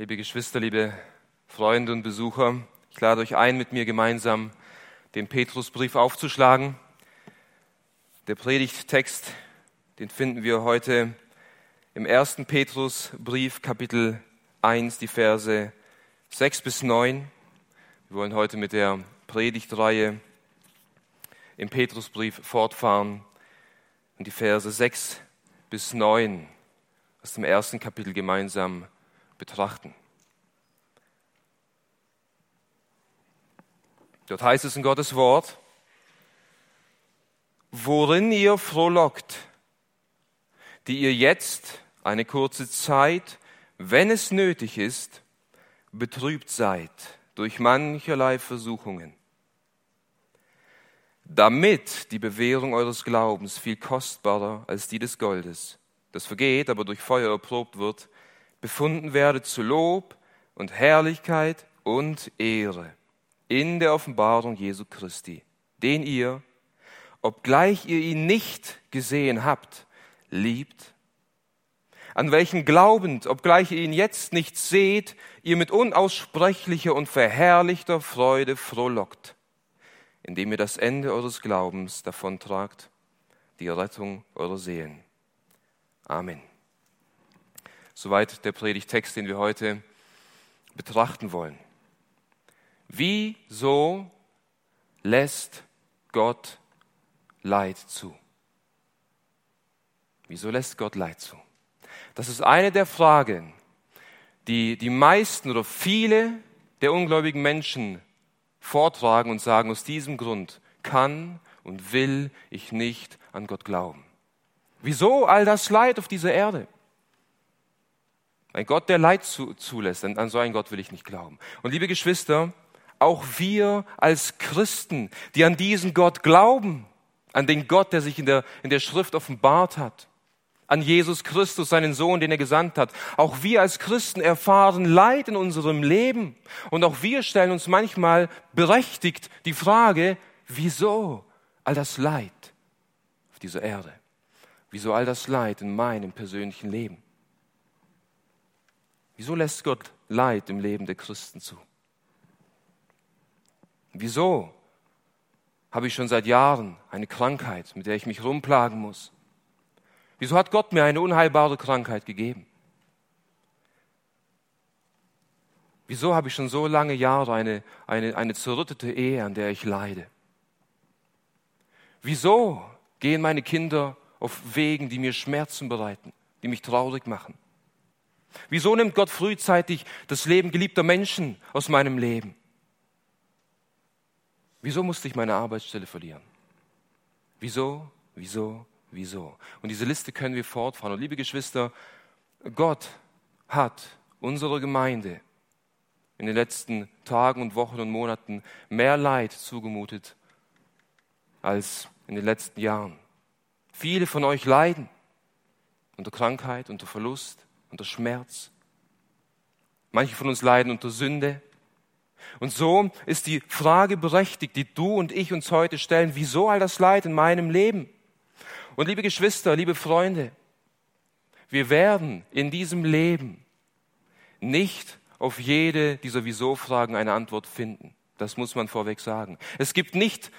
Liebe Geschwister, liebe Freunde und Besucher, ich lade euch ein, mit mir gemeinsam den Petrusbrief aufzuschlagen. Der Predigttext, den finden wir heute im ersten Petrusbrief, Kapitel 1, die Verse 6 bis 9. Wir wollen heute mit der Predigtreihe im Petrusbrief fortfahren und die Verse 6 bis 9 aus dem ersten Kapitel gemeinsam betrachten. Dort heißt es in Gottes Wort, worin ihr frohlockt, die ihr jetzt eine kurze Zeit, wenn es nötig ist, betrübt seid durch mancherlei Versuchungen, damit die Bewährung eures Glaubens viel kostbarer als die des Goldes, das vergeht, aber durch Feuer erprobt wird, befunden werde zu Lob und Herrlichkeit und Ehre in der Offenbarung Jesu Christi, den ihr, obgleich ihr ihn nicht gesehen habt, liebt, an welchen glaubend, obgleich ihr ihn jetzt nicht seht, ihr mit unaussprechlicher und verherrlichter Freude frohlockt, indem ihr das Ende eures Glaubens davontragt, die Rettung eurer Seelen. Amen. Soweit der Predigtext, den wir heute betrachten wollen. Wieso lässt Gott Leid zu? Wieso lässt Gott Leid zu? Das ist eine der Fragen, die die meisten oder viele der ungläubigen Menschen vortragen und sagen, aus diesem Grund kann und will ich nicht an Gott glauben. Wieso all das Leid auf dieser Erde? Ein Gott, der Leid zu, zulässt, an so einen Gott will ich nicht glauben. Und liebe Geschwister, auch wir als Christen, die an diesen Gott glauben, an den Gott, der sich in der, in der Schrift offenbart hat, an Jesus Christus, seinen Sohn, den er gesandt hat. Auch wir als Christen erfahren Leid in unserem Leben. Und auch wir stellen uns manchmal berechtigt die Frage, wieso all das Leid auf dieser Erde? Wieso all das Leid in meinem persönlichen Leben? Wieso lässt Gott Leid im Leben der Christen zu? Wieso habe ich schon seit Jahren eine Krankheit, mit der ich mich rumplagen muss? Wieso hat Gott mir eine unheilbare Krankheit gegeben? Wieso habe ich schon so lange Jahre eine, eine, eine zerrüttete Ehe, an der ich leide? Wieso gehen meine Kinder auf Wegen, die mir Schmerzen bereiten, die mich traurig machen? Wieso nimmt Gott frühzeitig das Leben geliebter Menschen aus meinem Leben? Wieso musste ich meine Arbeitsstelle verlieren? Wieso, wieso, wieso? Und diese Liste können wir fortfahren. Und liebe Geschwister, Gott hat unserer Gemeinde in den letzten Tagen und Wochen und Monaten mehr Leid zugemutet als in den letzten Jahren. Viele von euch leiden unter Krankheit, unter Verlust, unter Schmerz. Manche von uns leiden unter Sünde. Und so ist die Frage berechtigt, die du und ich uns heute stellen, wieso all das Leid in meinem Leben? Und liebe Geschwister, liebe Freunde, wir werden in diesem Leben nicht auf jede dieser Wieso-Fragen eine Antwort finden. Das muss man vorweg sagen. Es gibt nicht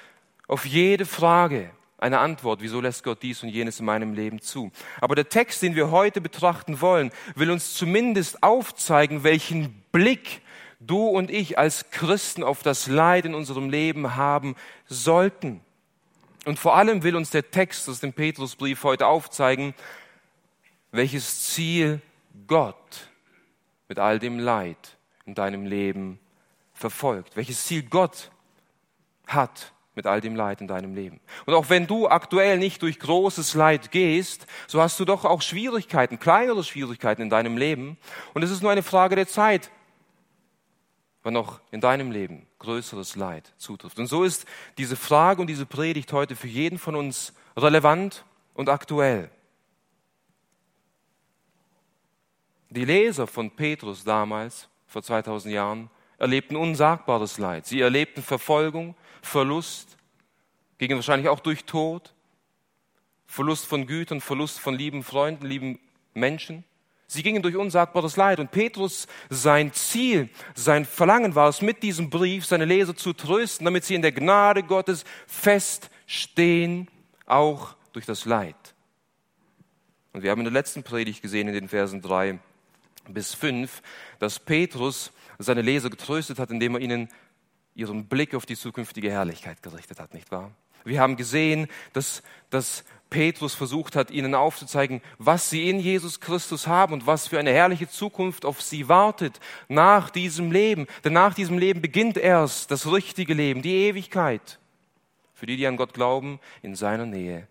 auf jede Frage eine Antwort, wieso lässt Gott dies und jenes in meinem Leben zu. Aber der Text, den wir heute betrachten wollen, will uns zumindest aufzeigen, welchen Blick du und ich als Christen auf das Leid in unserem Leben haben sollten. Und vor allem will uns der Text aus dem Petrusbrief heute aufzeigen, welches Ziel Gott mit all dem Leid in deinem Leben verfolgt, welches Ziel Gott hat mit all dem Leid in deinem Leben. Und auch wenn du aktuell nicht durch großes Leid gehst, so hast du doch auch Schwierigkeiten, kleinere Schwierigkeiten in deinem Leben. Und es ist nur eine Frage der Zeit, wann noch in deinem Leben größeres Leid zutrifft. Und so ist diese Frage und diese Predigt heute für jeden von uns relevant und aktuell. Die Leser von Petrus damals, vor 2000 Jahren, erlebten unsagbares Leid. Sie erlebten Verfolgung, Verlust, gingen wahrscheinlich auch durch Tod, Verlust von Gütern, Verlust von lieben Freunden, lieben Menschen. Sie gingen durch unsagbares Leid. Und Petrus, sein Ziel, sein Verlangen war es, mit diesem Brief seine Leser zu trösten, damit sie in der Gnade Gottes feststehen, auch durch das Leid. Und wir haben in der letzten Predigt gesehen, in den Versen drei bis fünf, dass Petrus seine Leser getröstet hat, indem er ihnen ihren Blick auf die zukünftige Herrlichkeit gerichtet hat, nicht wahr? Wir haben gesehen, dass, dass Petrus versucht hat, ihnen aufzuzeigen, was sie in Jesus Christus haben und was für eine herrliche Zukunft auf sie wartet nach diesem Leben. Denn nach diesem Leben beginnt erst das richtige Leben, die Ewigkeit. Für die, die an Gott glauben, in seiner Nähe.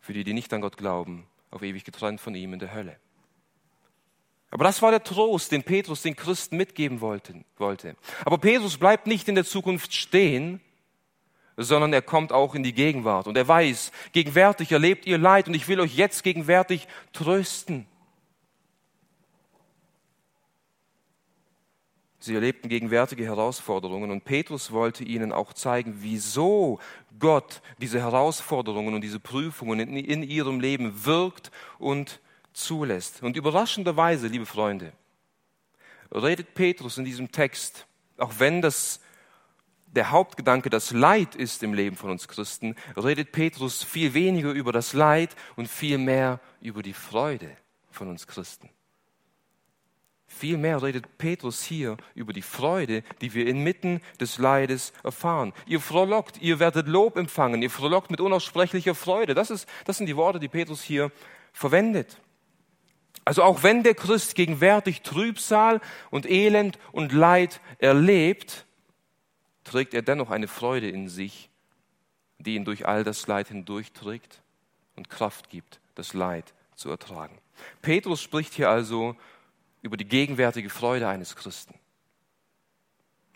Für die, die nicht an Gott glauben, auf ewig getrennt von ihm in der Hölle. Aber das war der Trost, den Petrus den Christen mitgeben wollte. Aber Petrus bleibt nicht in der Zukunft stehen, sondern er kommt auch in die Gegenwart. Und er weiß, gegenwärtig erlebt ihr Leid und ich will euch jetzt gegenwärtig trösten. Sie erlebten gegenwärtige Herausforderungen und Petrus wollte ihnen auch zeigen, wieso Gott diese Herausforderungen und diese Prüfungen in, ihrem Leben wirkt und zulässt. Und überraschenderweise, liebe Freunde, redet Petrus in diesem Text, auch wenn das der Hauptgedanke das Leid ist im Leben von uns Christen, redet Petrus viel weniger über das Leid und viel mehr über die Freude von uns Christen. Vielmehr redet Petrus hier über die Freude, die wir inmitten des Leides erfahren. Ihr frohlockt, ihr werdet Lob empfangen, ihr frohlockt mit unaussprechlicher Freude. Das, ist, das sind die Worte, die Petrus hier verwendet. Also auch wenn der Christ gegenwärtig Trübsal und Elend und Leid erlebt, trägt er dennoch eine Freude in sich, die ihn durch all das Leid hindurchträgt und Kraft gibt, das Leid zu ertragen. Petrus spricht hier also über die gegenwärtige Freude eines Christen.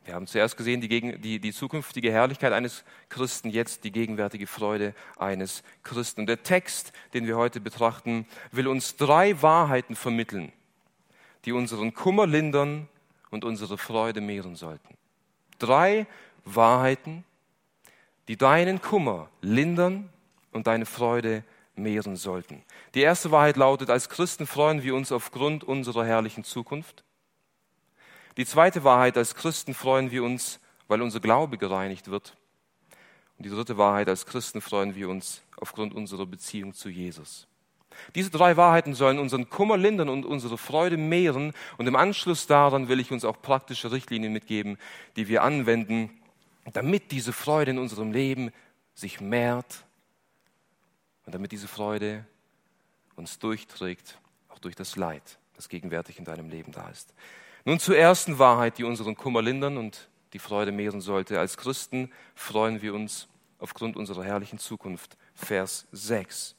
Wir haben zuerst gesehen die, gegen, die, die zukünftige Herrlichkeit eines Christen, jetzt die gegenwärtige Freude eines Christen. Und der Text, den wir heute betrachten, will uns drei Wahrheiten vermitteln, die unseren Kummer lindern und unsere Freude mehren sollten. Drei Wahrheiten, die deinen Kummer lindern und deine Freude mehren sollten. Die erste Wahrheit lautet, als Christen freuen wir uns aufgrund unserer herrlichen Zukunft. Die zweite Wahrheit, als Christen freuen wir uns, weil unser Glaube gereinigt wird. Und die dritte Wahrheit, als Christen freuen wir uns aufgrund unserer Beziehung zu Jesus. Diese drei Wahrheiten sollen unseren Kummer lindern und unsere Freude mehren. Und im Anschluss daran will ich uns auch praktische Richtlinien mitgeben, die wir anwenden, damit diese Freude in unserem Leben sich mehrt und damit diese Freude uns durchträgt, auch durch das Leid, das gegenwärtig in deinem Leben da ist. Nun zur ersten Wahrheit, die unseren Kummer lindern und die Freude mehren sollte. Als Christen freuen wir uns aufgrund unserer herrlichen Zukunft. Vers 6.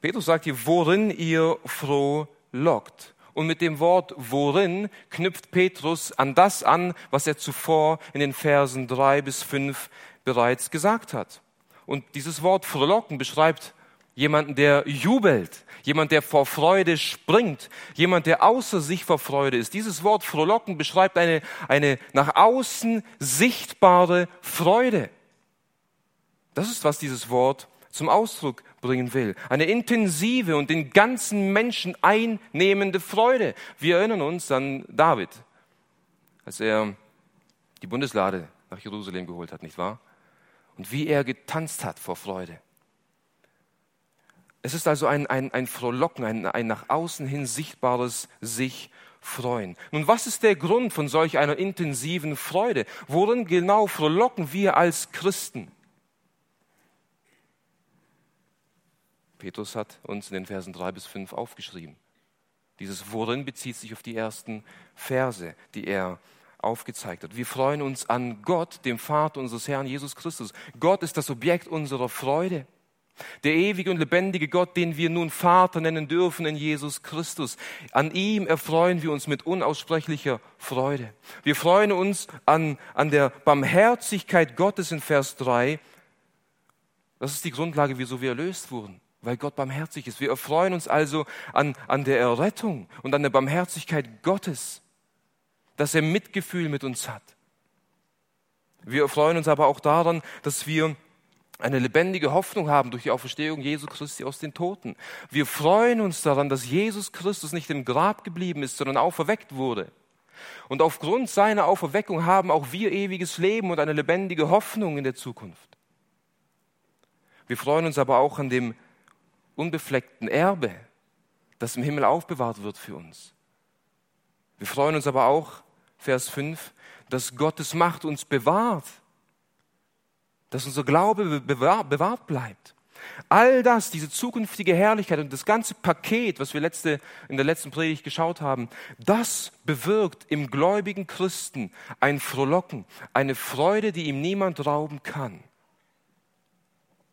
Petrus sagt hier, worin ihr froh lockt. Und mit dem Wort worin knüpft Petrus an das an, was er zuvor in den Versen drei bis fünf bereits gesagt hat. Und dieses Wort frohlocken beschreibt jemanden, der jubelt, jemand, der vor Freude springt, jemand, der außer sich vor Freude ist. Dieses Wort frohlocken beschreibt eine, eine nach außen sichtbare Freude. Das ist, was dieses Wort zum Ausdruck bringen will. Eine intensive und den ganzen Menschen einnehmende Freude. Wir erinnern uns an David, als er die Bundeslade nach Jerusalem geholt hat, nicht wahr? Und wie er getanzt hat vor Freude. Es ist also ein, ein, ein Frohlocken, ein, ein nach außen hin sichtbares sich freuen. Nun, was ist der Grund von solch einer intensiven Freude? Worin genau frohlocken wir als Christen? Petrus hat uns in den Versen drei bis fünf aufgeschrieben. Dieses Worin bezieht sich auf die ersten Verse, die er aufgezeigt hat. Wir freuen uns an Gott, dem Vater unseres Herrn Jesus Christus. Gott ist das Objekt unserer Freude. Der ewige und lebendige Gott, den wir nun Vater nennen dürfen in Jesus Christus. An ihm erfreuen wir uns mit unaussprechlicher Freude. Wir freuen uns an, an der Barmherzigkeit Gottes in Vers 3. Das ist die Grundlage, wieso wir erlöst wurden weil Gott barmherzig ist. Wir erfreuen uns also an, an der Errettung und an der Barmherzigkeit Gottes, dass er Mitgefühl mit uns hat. Wir erfreuen uns aber auch daran, dass wir eine lebendige Hoffnung haben durch die Auferstehung Jesu Christi aus den Toten. Wir freuen uns daran, dass Jesus Christus nicht im Grab geblieben ist, sondern auferweckt wurde. Und aufgrund seiner Auferweckung haben auch wir ewiges Leben und eine lebendige Hoffnung in der Zukunft. Wir freuen uns aber auch an dem unbefleckten Erbe, das im Himmel aufbewahrt wird für uns. Wir freuen uns aber auch, Vers 5, dass Gottes Macht uns bewahrt, dass unser Glaube bewahrt bleibt. All das, diese zukünftige Herrlichkeit und das ganze Paket, was wir letzte, in der letzten Predigt geschaut haben, das bewirkt im gläubigen Christen ein Frohlocken, eine Freude, die ihm niemand rauben kann.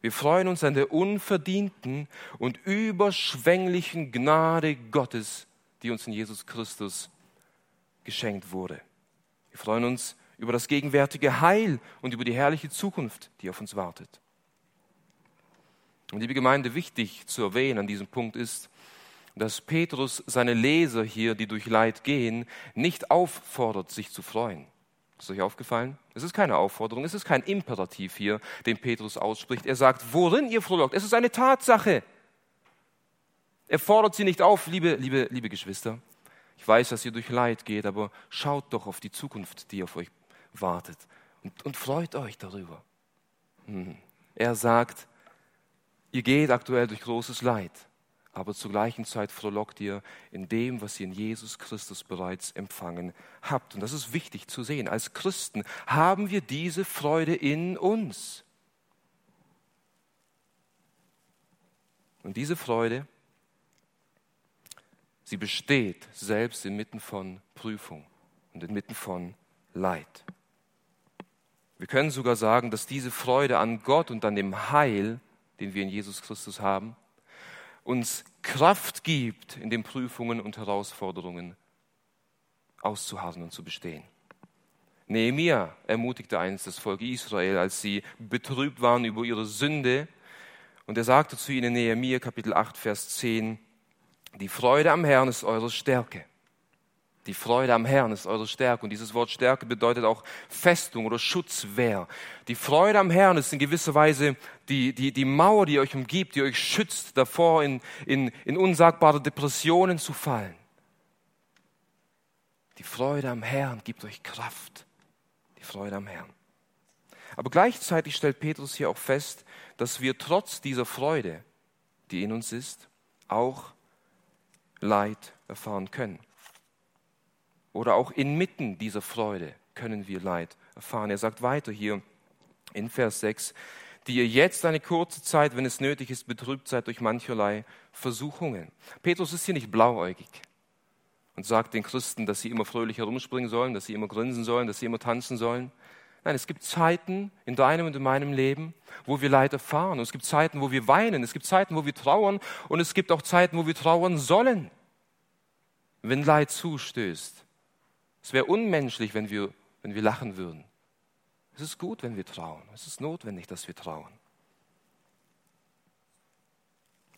Wir freuen uns an der unverdienten und überschwänglichen Gnade Gottes, die uns in Jesus Christus geschenkt wurde. Wir freuen uns über das gegenwärtige Heil und über die herrliche Zukunft, die auf uns wartet. Und liebe Gemeinde, wichtig zu erwähnen an diesem Punkt ist, dass Petrus seine Leser hier, die durch Leid gehen, nicht auffordert, sich zu freuen. Ist euch aufgefallen? Es ist keine Aufforderung, es ist kein Imperativ hier, den Petrus ausspricht. Er sagt, worin ihr frohlockt. Es ist eine Tatsache. Er fordert sie nicht auf, liebe, liebe, liebe Geschwister. Ich weiß, dass ihr durch Leid geht, aber schaut doch auf die Zukunft, die auf euch wartet und, und freut euch darüber. Hm. Er sagt, ihr geht aktuell durch großes Leid, aber zur gleichen Zeit frohlockt ihr in dem, was ihr in Jesus Christus bereits empfangen habt. Und das ist wichtig zu sehen. Als Christen haben wir diese Freude in uns. Und diese Freude, sie besteht selbst inmitten von Prüfung und inmitten von Leid. Wir können sogar sagen, dass diese Freude an Gott und an dem Heil, den wir in Jesus Christus haben, uns Kraft gibt, in den Prüfungen und Herausforderungen auszuharren und zu bestehen. Nehemia ermutigte einst das Volk Israel, als sie betrübt waren über ihre Sünde. Und er sagte zu ihnen, Nehemia Kapitel 8, Vers 10, die Freude am Herrn ist eure Stärke. Die Freude am Herrn ist eure Stärke. Und dieses Wort Stärke bedeutet auch Festung oder Schutzwehr. Die Freude am Herrn ist in gewisser Weise die, die, die Mauer, die euch umgibt, die euch schützt davor, in, in, in unsagbare Depressionen zu fallen. Die Freude am Herrn gibt euch Kraft. Die Freude am Herrn. Aber gleichzeitig stellt Petrus hier auch fest, dass wir trotz dieser Freude, die in uns ist, auch Leid erfahren können oder auch inmitten dieser Freude können wir Leid erfahren. Er sagt weiter hier in Vers 6, die ihr jetzt eine kurze Zeit, wenn es nötig ist, betrübt seid durch mancherlei Versuchungen. Petrus ist hier nicht blauäugig und sagt den Christen, dass sie immer fröhlich herumspringen sollen, dass sie immer grinsen sollen, dass sie immer tanzen sollen. Nein, es gibt Zeiten in deinem und in meinem Leben, wo wir Leid erfahren. Und es gibt Zeiten, wo wir weinen. Es gibt Zeiten, wo wir trauern. Und es gibt auch Zeiten, wo wir trauern sollen, wenn Leid zustößt. Es wäre unmenschlich, wenn wir, wenn wir lachen würden. Es ist gut, wenn wir trauen. Es ist notwendig, dass wir trauen.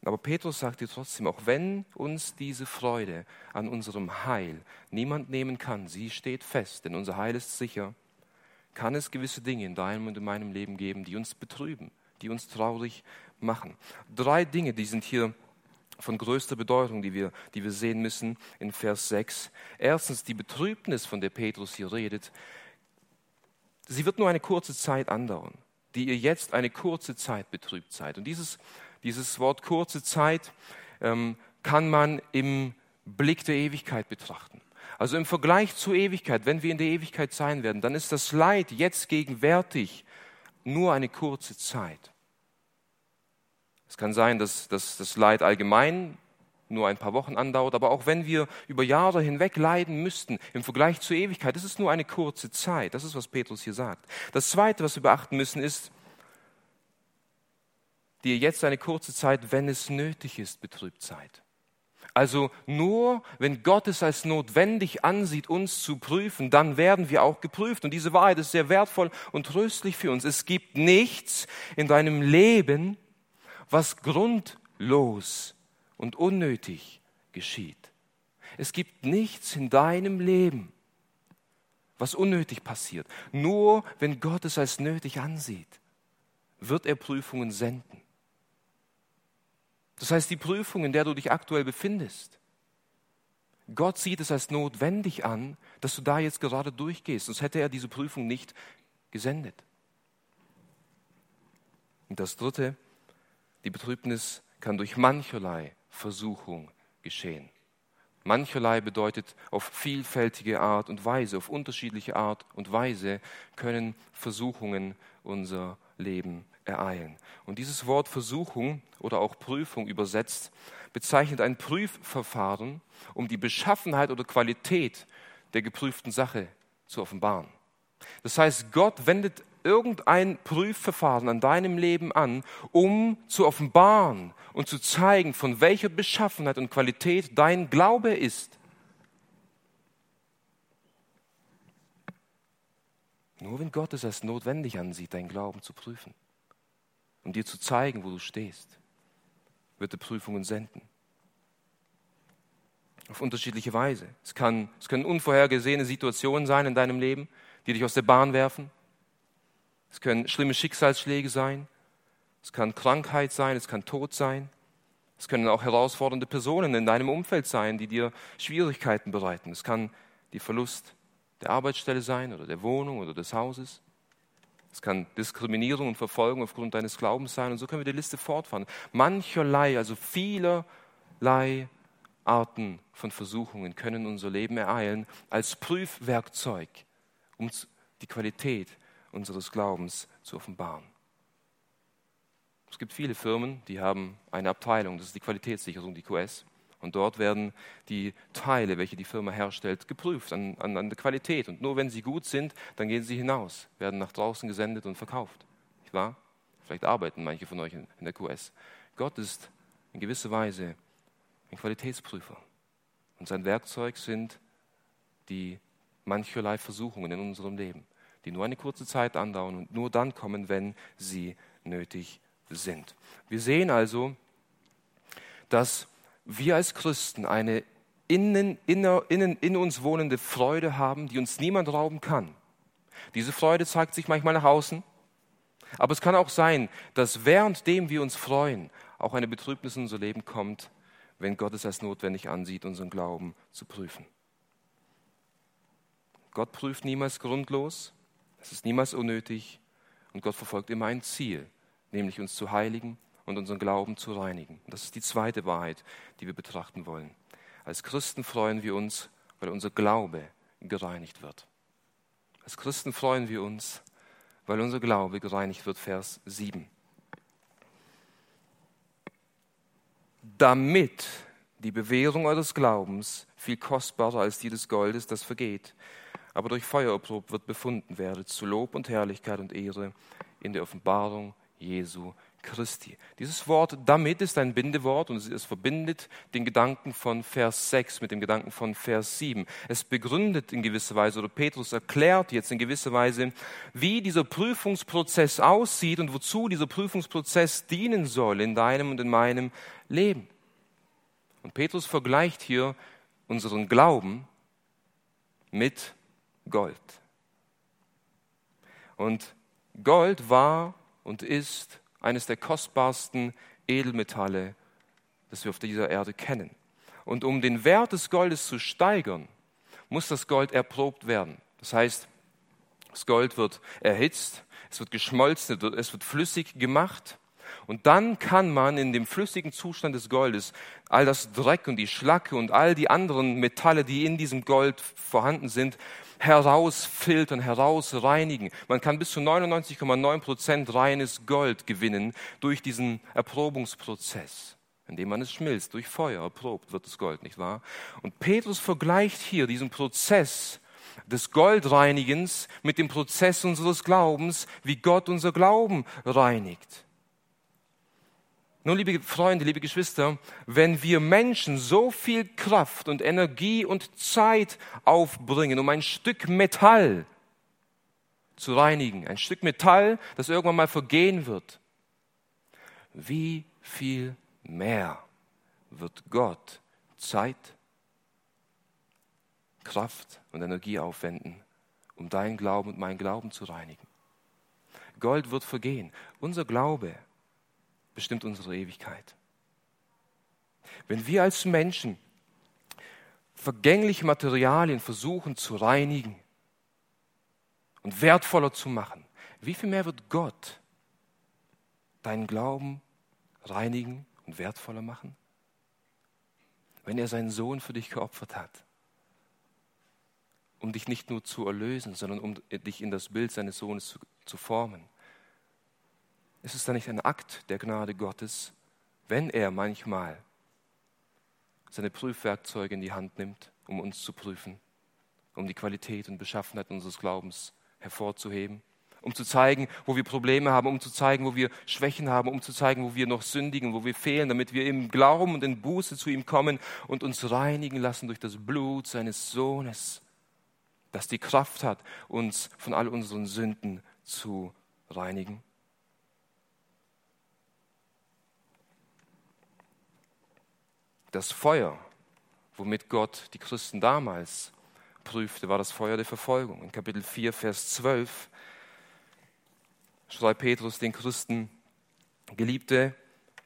Aber Petrus sagt dir trotzdem, auch wenn uns diese Freude an unserem Heil niemand nehmen kann, sie steht fest, denn unser Heil ist sicher, kann es gewisse Dinge in deinem und in meinem Leben geben, die uns betrüben, die uns traurig machen. Drei Dinge, die sind hier von größter Bedeutung, die wir, die wir sehen müssen in Vers 6. Erstens die Betrübnis, von der Petrus hier redet. Sie wird nur eine kurze Zeit andauern, die ihr jetzt eine kurze Zeit betrübt seid. Und dieses, dieses Wort kurze Zeit ähm, kann man im Blick der Ewigkeit betrachten. Also im Vergleich zur Ewigkeit, wenn wir in der Ewigkeit sein werden, dann ist das Leid jetzt gegenwärtig nur eine kurze Zeit. Es kann sein, dass, dass das Leid allgemein nur ein paar Wochen andauert, aber auch wenn wir über Jahre hinweg leiden müssten, im Vergleich zur Ewigkeit, das ist nur eine kurze Zeit. Das ist, was Petrus hier sagt. Das Zweite, was wir beachten müssen, ist, die ihr jetzt eine kurze Zeit, wenn es nötig ist, betrübt seid. Also nur, wenn Gott es als notwendig ansieht, uns zu prüfen, dann werden wir auch geprüft. Und diese Wahrheit ist sehr wertvoll und tröstlich für uns. Es gibt nichts in deinem Leben, was grundlos und unnötig geschieht. Es gibt nichts in deinem Leben, was unnötig passiert. Nur wenn Gott es als nötig ansieht, wird er Prüfungen senden. Das heißt, die Prüfung, in der du dich aktuell befindest, Gott sieht es als notwendig an, dass du da jetzt gerade durchgehst, sonst hätte er diese Prüfung nicht gesendet. Und das Dritte, die Betrübnis kann durch mancherlei Versuchung geschehen. Mancherlei bedeutet auf vielfältige Art und Weise, auf unterschiedliche Art und Weise können Versuchungen unser Leben ereilen. Und dieses Wort Versuchung oder auch Prüfung übersetzt bezeichnet ein Prüfverfahren, um die Beschaffenheit oder Qualität der geprüften Sache zu offenbaren. Das heißt, Gott wendet irgendein Prüfverfahren an deinem Leben an, um zu offenbaren und zu zeigen, von welcher Beschaffenheit und Qualität dein Glaube ist. Nur wenn Gott es als notwendig ansieht, dein Glauben zu prüfen, um dir zu zeigen, wo du stehst, wird er Prüfungen senden. Auf unterschiedliche Weise. Es, kann, es können unvorhergesehene Situationen sein in deinem Leben, die dich aus der Bahn werfen. Es können schlimme Schicksalsschläge sein. Es kann Krankheit sein, es kann Tod sein. Es können auch herausfordernde Personen in deinem Umfeld sein, die dir Schwierigkeiten bereiten. Es kann der Verlust der Arbeitsstelle sein oder der Wohnung oder des Hauses. Es kann Diskriminierung und Verfolgung aufgrund deines Glaubens sein. Und so können wir die Liste fortfahren. Mancherlei, also vielerlei Arten von Versuchungen können unser Leben ereilen als Prüfwerkzeug, um die Qualität unseres Glaubens zu offenbaren. Es gibt viele Firmen, die haben eine Abteilung, das ist die Qualitätssicherung, die QS. Und dort werden die Teile, welche die Firma herstellt, geprüft an, an, an der Qualität. Und nur wenn sie gut sind, dann gehen sie hinaus, werden nach draußen gesendet und verkauft. Nicht wahr? Vielleicht arbeiten manche von euch in, in der QS. Gott ist in gewisser Weise ein Qualitätsprüfer. Und sein Werkzeug sind die mancherlei Versuchungen in unserem Leben, die nur eine kurze Zeit andauern und nur dann kommen, wenn sie nötig sind. Wir sehen also, dass wir als Christen eine innen, inner, innen, in uns wohnende Freude haben, die uns niemand rauben kann. Diese Freude zeigt sich manchmal nach außen, aber es kann auch sein, dass währenddem wir uns freuen, auch eine Betrübnis in unser Leben kommt, wenn Gott es als notwendig ansieht, unseren Glauben zu prüfen. Gott prüft niemals grundlos, es ist niemals unnötig und Gott verfolgt immer ein Ziel, nämlich uns zu heiligen und unseren Glauben zu reinigen. Das ist die zweite Wahrheit, die wir betrachten wollen. Als Christen freuen wir uns, weil unser Glaube gereinigt wird. Als Christen freuen wir uns, weil unser Glaube gereinigt wird. Vers 7. Damit die Bewährung eures Glaubens viel kostbarer als die des Goldes, das vergeht, aber durch Feuer erprobt wird, befunden werdet, zu Lob und Herrlichkeit und Ehre in der Offenbarung Jesu Christi. Dieses Wort damit ist ein Bindewort und es verbindet den Gedanken von Vers 6 mit dem Gedanken von Vers 7. Es begründet in gewisser Weise oder Petrus erklärt jetzt in gewisser Weise, wie dieser Prüfungsprozess aussieht und wozu dieser Prüfungsprozess dienen soll in deinem und in meinem Leben. Und Petrus vergleicht hier unseren Glauben mit Gold. Und Gold war und ist eines der kostbarsten Edelmetalle, das wir auf dieser Erde kennen. Und um den Wert des Goldes zu steigern, muss das Gold erprobt werden. Das heißt, das Gold wird erhitzt, es wird geschmolzen, es wird flüssig gemacht. Und dann kann man in dem flüssigen Zustand des Goldes all das Dreck und die Schlacke und all die anderen Metalle, die in diesem Gold vorhanden sind, herausfiltern, herausreinigen. Man kann bis zu 99,9 Prozent reines Gold gewinnen durch diesen Erprobungsprozess indem man es schmilzt, durch Feuer erprobt wird das Gold, nicht wahr? Und Petrus vergleicht hier diesen Prozess des Goldreinigens mit dem Prozess unseres Glaubens, wie Gott unser Glauben reinigt. Nun, liebe Freunde, liebe Geschwister, wenn wir Menschen so viel Kraft und Energie und Zeit aufbringen, um ein Stück Metall zu reinigen, ein Stück Metall, das irgendwann mal vergehen wird, wie viel mehr wird Gott Zeit, Kraft und Energie aufwenden, um deinen Glauben und meinen Glauben zu reinigen? Gold wird vergehen. Unser Glaube bestimmt unsere Ewigkeit. Wenn wir als Menschen vergängliche Materialien versuchen zu reinigen und wertvoller zu machen, wie viel mehr wird Gott deinen Glauben reinigen und wertvoller machen? Wenn er seinen Sohn für dich geopfert hat, um dich nicht nur zu erlösen, sondern um dich in das Bild seines Sohnes zu, zu formen. Ist es dann nicht ein Akt der Gnade Gottes, wenn er manchmal seine Prüfwerkzeuge in die Hand nimmt, um uns zu prüfen, um die Qualität und Beschaffenheit unseres Glaubens hervorzuheben? um zu zeigen, wo wir Probleme haben, um zu zeigen, wo wir Schwächen haben, um zu zeigen, wo wir noch sündigen, wo wir fehlen, damit wir im Glauben und in Buße zu ihm kommen und uns reinigen lassen durch das Blut seines Sohnes, das die Kraft hat, uns von all unseren Sünden zu reinigen. Das Feuer, womit Gott die Christen damals prüfte, war das Feuer der Verfolgung. In Kapitel 4, Vers 12 schreibt Petrus den Christen, Geliebte,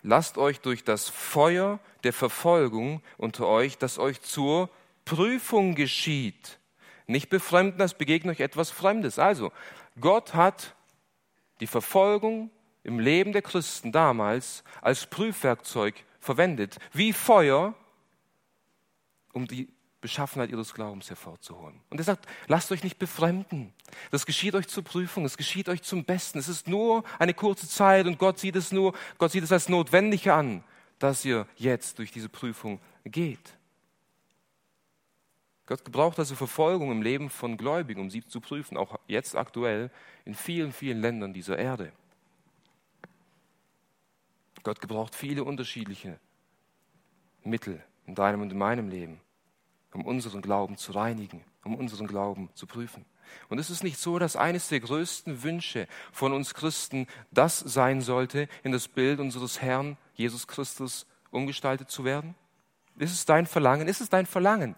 lasst euch durch das Feuer der Verfolgung unter euch, das euch zur Prüfung geschieht, nicht befremden, das begegnet euch etwas Fremdes. Also, Gott hat die Verfolgung im Leben der Christen damals als Prüfwerkzeug verwendet, wie Feuer, um die Beschaffenheit ihres Glaubens hervorzuholen. Und er sagt, lasst euch nicht befremden. Das geschieht euch zur Prüfung, es geschieht euch zum Besten. Es ist nur eine kurze Zeit und Gott sieht es nur, Gott sieht es als notwendig an, dass ihr jetzt durch diese Prüfung geht. Gott gebraucht also Verfolgung im Leben von Gläubigen, um sie zu prüfen, auch jetzt aktuell in vielen, vielen Ländern dieser Erde. Gott gebraucht viele unterschiedliche Mittel in deinem und in meinem Leben um unseren Glauben zu reinigen, um unseren Glauben zu prüfen. Und es ist nicht so, dass eines der größten Wünsche von uns Christen das sein sollte, in das Bild unseres Herrn Jesus Christus umgestaltet zu werden? Ist es dein Verlangen? Ist es dein Verlangen?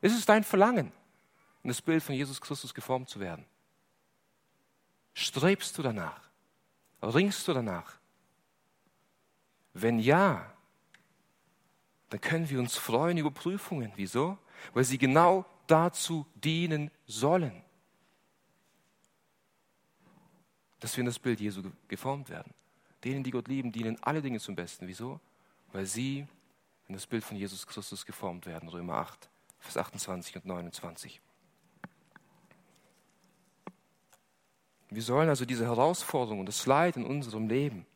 Ist es dein Verlangen, in das Bild von Jesus Christus geformt zu werden? Strebst du danach? Ringst du danach? Wenn ja, dann können wir uns freuen über Prüfungen. Wieso? Weil sie genau dazu dienen sollen, dass wir in das Bild Jesu geformt werden. Denen, die Gott lieben, dienen alle Dinge zum Besten. Wieso? Weil sie in das Bild von Jesus Christus geformt werden. Römer 8, Vers 28 und 29. Wir sollen also diese Herausforderung und das Leid in unserem Leben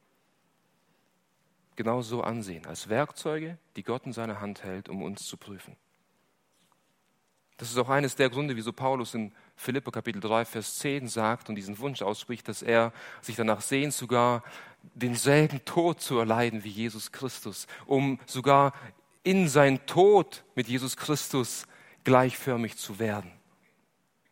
genau so ansehen, als Werkzeuge, die Gott in seiner Hand hält, um uns zu prüfen. Das ist auch eines der Gründe, wieso Paulus in Philippa Kapitel 3, Vers 10 sagt und diesen Wunsch ausspricht, dass er sich danach sehnt, sogar denselben Tod zu erleiden wie Jesus Christus, um sogar in sein Tod mit Jesus Christus gleichförmig zu werden.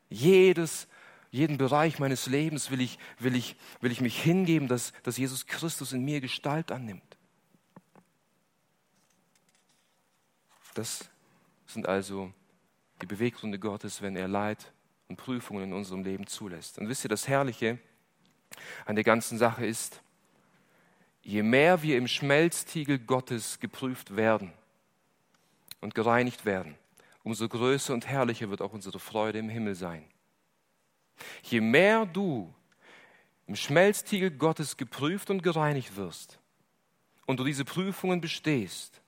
Jedes, jeden Bereich meines Lebens will ich, will ich, will ich mich hingeben, dass, dass Jesus Christus in mir Gestalt annimmt. Das sind also die Beweggründe Gottes, wenn er Leid und Prüfungen in unserem Leben zulässt. Und wisst ihr, das Herrliche an der ganzen Sache ist, je mehr wir im Schmelztiegel Gottes geprüft werden und gereinigt werden, umso größer und herrlicher wird auch unsere Freude im Himmel sein. Je mehr du im Schmelztiegel Gottes geprüft und gereinigt wirst und du diese Prüfungen bestehst,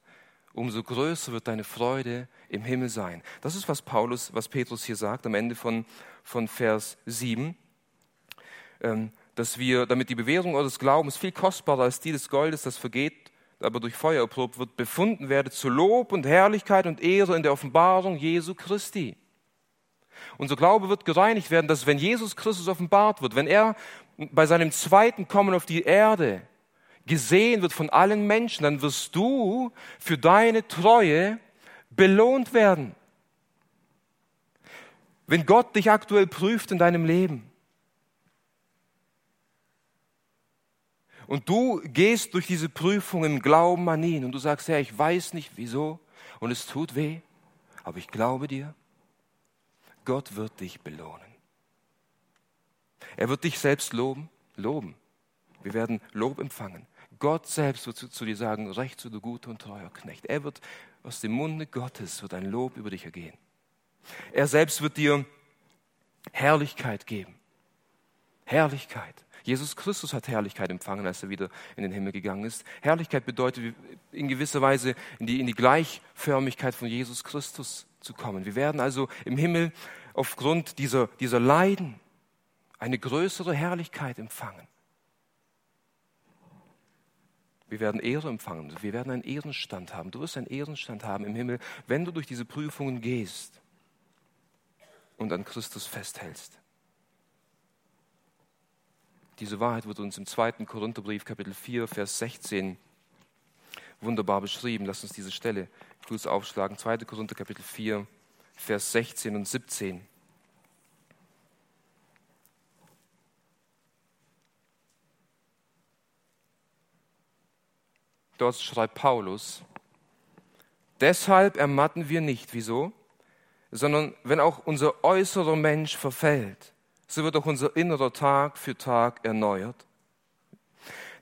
umso größer wird deine Freude im Himmel sein. Das ist, was Paulus, was Petrus hier sagt am Ende von, von Vers 7, ähm, dass wir, damit die Bewährung eures Glaubens viel kostbarer als die des Goldes, das vergeht, aber durch Feuer erprobt wird, befunden werde zu Lob und Herrlichkeit und Ehre in der Offenbarung Jesu Christi. Unser Glaube wird gereinigt werden, dass wenn Jesus Christus offenbart wird, wenn er bei seinem zweiten Kommen auf die Erde gesehen wird von allen Menschen, dann wirst du für deine Treue belohnt werden. Wenn Gott dich aktuell prüft in deinem Leben und du gehst durch diese Prüfung im Glauben an ihn und du sagst, ja, ich weiß nicht wieso und es tut weh, aber ich glaube dir, Gott wird dich belohnen. Er wird dich selbst loben, loben. Wir werden Lob empfangen. Gott selbst wird zu, zu dir sagen, recht so du guter und treuer Knecht. Er wird aus dem Munde Gottes wird ein Lob über dich ergehen. Er selbst wird dir Herrlichkeit geben. Herrlichkeit. Jesus Christus hat Herrlichkeit empfangen, als er wieder in den Himmel gegangen ist. Herrlichkeit bedeutet in gewisser Weise in die, in die Gleichförmigkeit von Jesus Christus zu kommen. Wir werden also im Himmel aufgrund dieser, dieser Leiden eine größere Herrlichkeit empfangen. Wir werden Ehre empfangen. Wir werden einen Ehrenstand haben. Du wirst einen Ehrenstand haben im Himmel, wenn du durch diese Prüfungen gehst und an Christus festhältst. Diese Wahrheit wird uns im zweiten Korintherbrief, Kapitel 4, Vers 16 wunderbar beschrieben. Lass uns diese Stelle kurz aufschlagen. 2. Korinther, Kapitel 4, Vers 16 und 17. Dort schreibt Paulus, deshalb ermatten wir nicht. Wieso? Sondern wenn auch unser äußerer Mensch verfällt, so wird auch unser innerer Tag für Tag erneuert.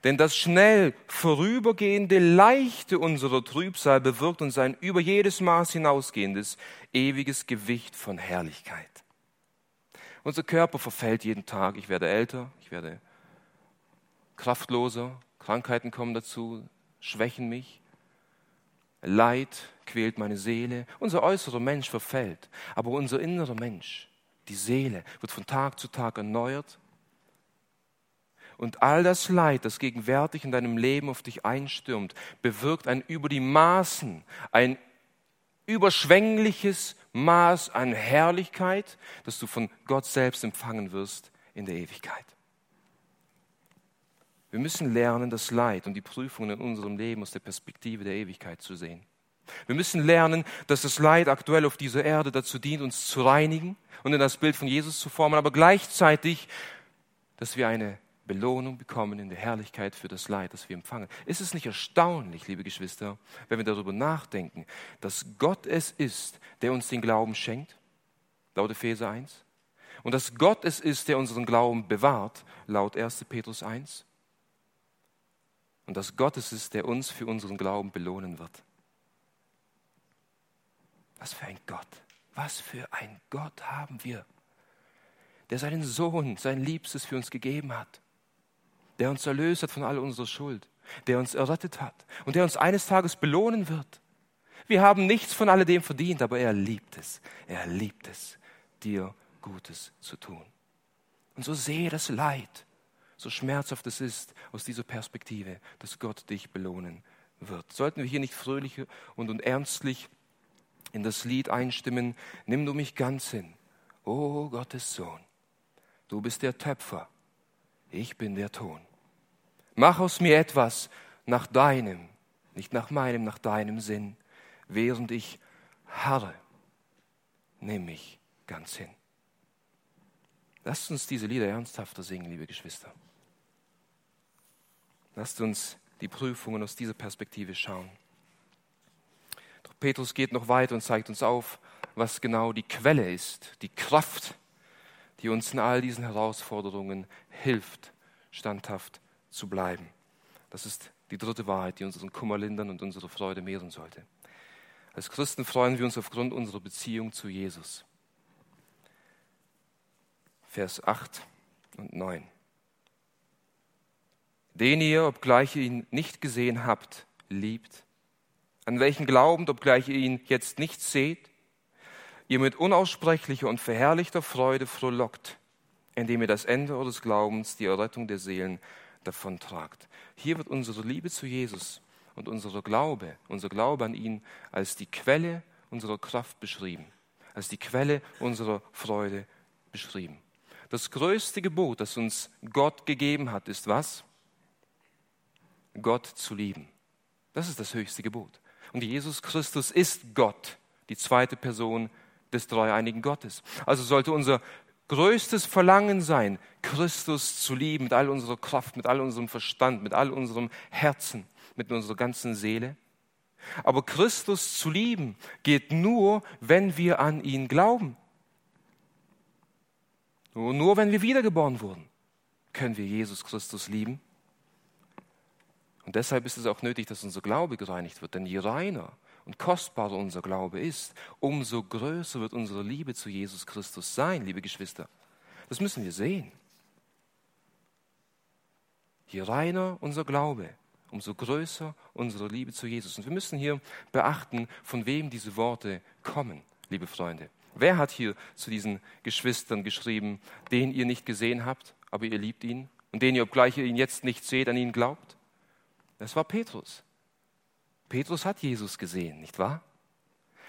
Denn das schnell vorübergehende Leichte unserer Trübsal bewirkt uns ein über jedes Maß hinausgehendes, ewiges Gewicht von Herrlichkeit. Unser Körper verfällt jeden Tag. Ich werde älter, ich werde kraftloser, Krankheiten kommen dazu, schwächen mich. Leid quält meine Seele. Unser äußerer Mensch verfällt, aber unser innerer Mensch, die Seele, wird von Tag zu Tag erneuert. Und all das Leid, das gegenwärtig in deinem Leben auf dich einstürmt, bewirkt ein über die Maßen, ein überschwängliches Maß an Herrlichkeit, das du von Gott selbst empfangen wirst in der Ewigkeit. Wir müssen lernen, das Leid und die Prüfungen in unserem Leben aus der Perspektive der Ewigkeit zu sehen. Wir müssen lernen, dass das Leid aktuell auf dieser Erde dazu dient, uns zu reinigen und in das Bild von Jesus zu formen, aber gleichzeitig, dass wir eine Belohnung bekommen in der Herrlichkeit für das Leid, das wir empfangen. Ist es nicht erstaunlich, liebe Geschwister, wenn wir darüber nachdenken, dass Gott es ist, der uns den Glauben schenkt, laut Epheser 1, und dass Gott es ist, der unseren Glauben bewahrt, laut 1. Petrus 1, und dass Gott es ist, der uns für unseren Glauben belohnen wird. Was für ein Gott, was für ein Gott haben wir, der seinen Sohn, sein Liebstes für uns gegeben hat, der uns erlöst hat von all unserer Schuld, der uns errettet hat und der uns eines Tages belohnen wird. Wir haben nichts von alledem verdient, aber er liebt es, er liebt es, dir Gutes zu tun. Und so sehe das Leid, so schmerzhaft es ist, aus dieser Perspektive, dass Gott dich belohnen wird. Sollten wir hier nicht fröhlich und, und ernstlich in das Lied einstimmen, nimm du mich ganz hin, o Gottes Sohn, du bist der Töpfer, ich bin der Ton. Mach aus mir etwas nach deinem, nicht nach meinem, nach deinem Sinn, während ich harre, nimm mich ganz hin. Lasst uns diese Lieder ernsthafter singen, liebe Geschwister. Lasst uns die Prüfungen aus dieser Perspektive schauen. Doch Petrus geht noch weiter und zeigt uns auf, was genau die Quelle ist, die Kraft, die uns in all diesen Herausforderungen hilft, standhaft zu bleiben. Das ist die dritte Wahrheit, die unseren Kummer lindern und unsere Freude mehren sollte. Als Christen freuen wir uns aufgrund unserer Beziehung zu Jesus. Vers 8 und 9 den ihr, obgleich ihr ihn nicht gesehen habt, liebt, an welchen glaubend, obgleich ihr ihn jetzt nicht seht, ihr mit unaussprechlicher und verherrlichter Freude frohlockt, indem ihr das Ende eures Glaubens, die Errettung der Seelen, davontragt. Hier wird unsere Liebe zu Jesus und unser Glaube, unser Glaube an ihn als die Quelle unserer Kraft beschrieben, als die Quelle unserer Freude beschrieben. Das größte Gebot, das uns Gott gegeben hat, ist was? Gott zu lieben. Das ist das höchste Gebot. Und Jesus Christus ist Gott, die zweite Person des dreieinigen Gottes. Also sollte unser größtes Verlangen sein, Christus zu lieben mit all unserer Kraft, mit all unserem Verstand, mit all unserem Herzen, mit unserer ganzen Seele. Aber Christus zu lieben geht nur, wenn wir an ihn glauben. Nur, nur wenn wir wiedergeboren wurden, können wir Jesus Christus lieben. Und deshalb ist es auch nötig, dass unser Glaube gereinigt wird. Denn je reiner und kostbarer unser Glaube ist, umso größer wird unsere Liebe zu Jesus Christus sein, liebe Geschwister. Das müssen wir sehen. Je reiner unser Glaube, umso größer unsere Liebe zu Jesus. Und wir müssen hier beachten, von wem diese Worte kommen, liebe Freunde. Wer hat hier zu diesen Geschwistern geschrieben, den ihr nicht gesehen habt, aber ihr liebt ihn und den ihr, obgleich ihr ihn jetzt nicht seht, an ihn glaubt? Das war Petrus. Petrus hat Jesus gesehen, nicht wahr?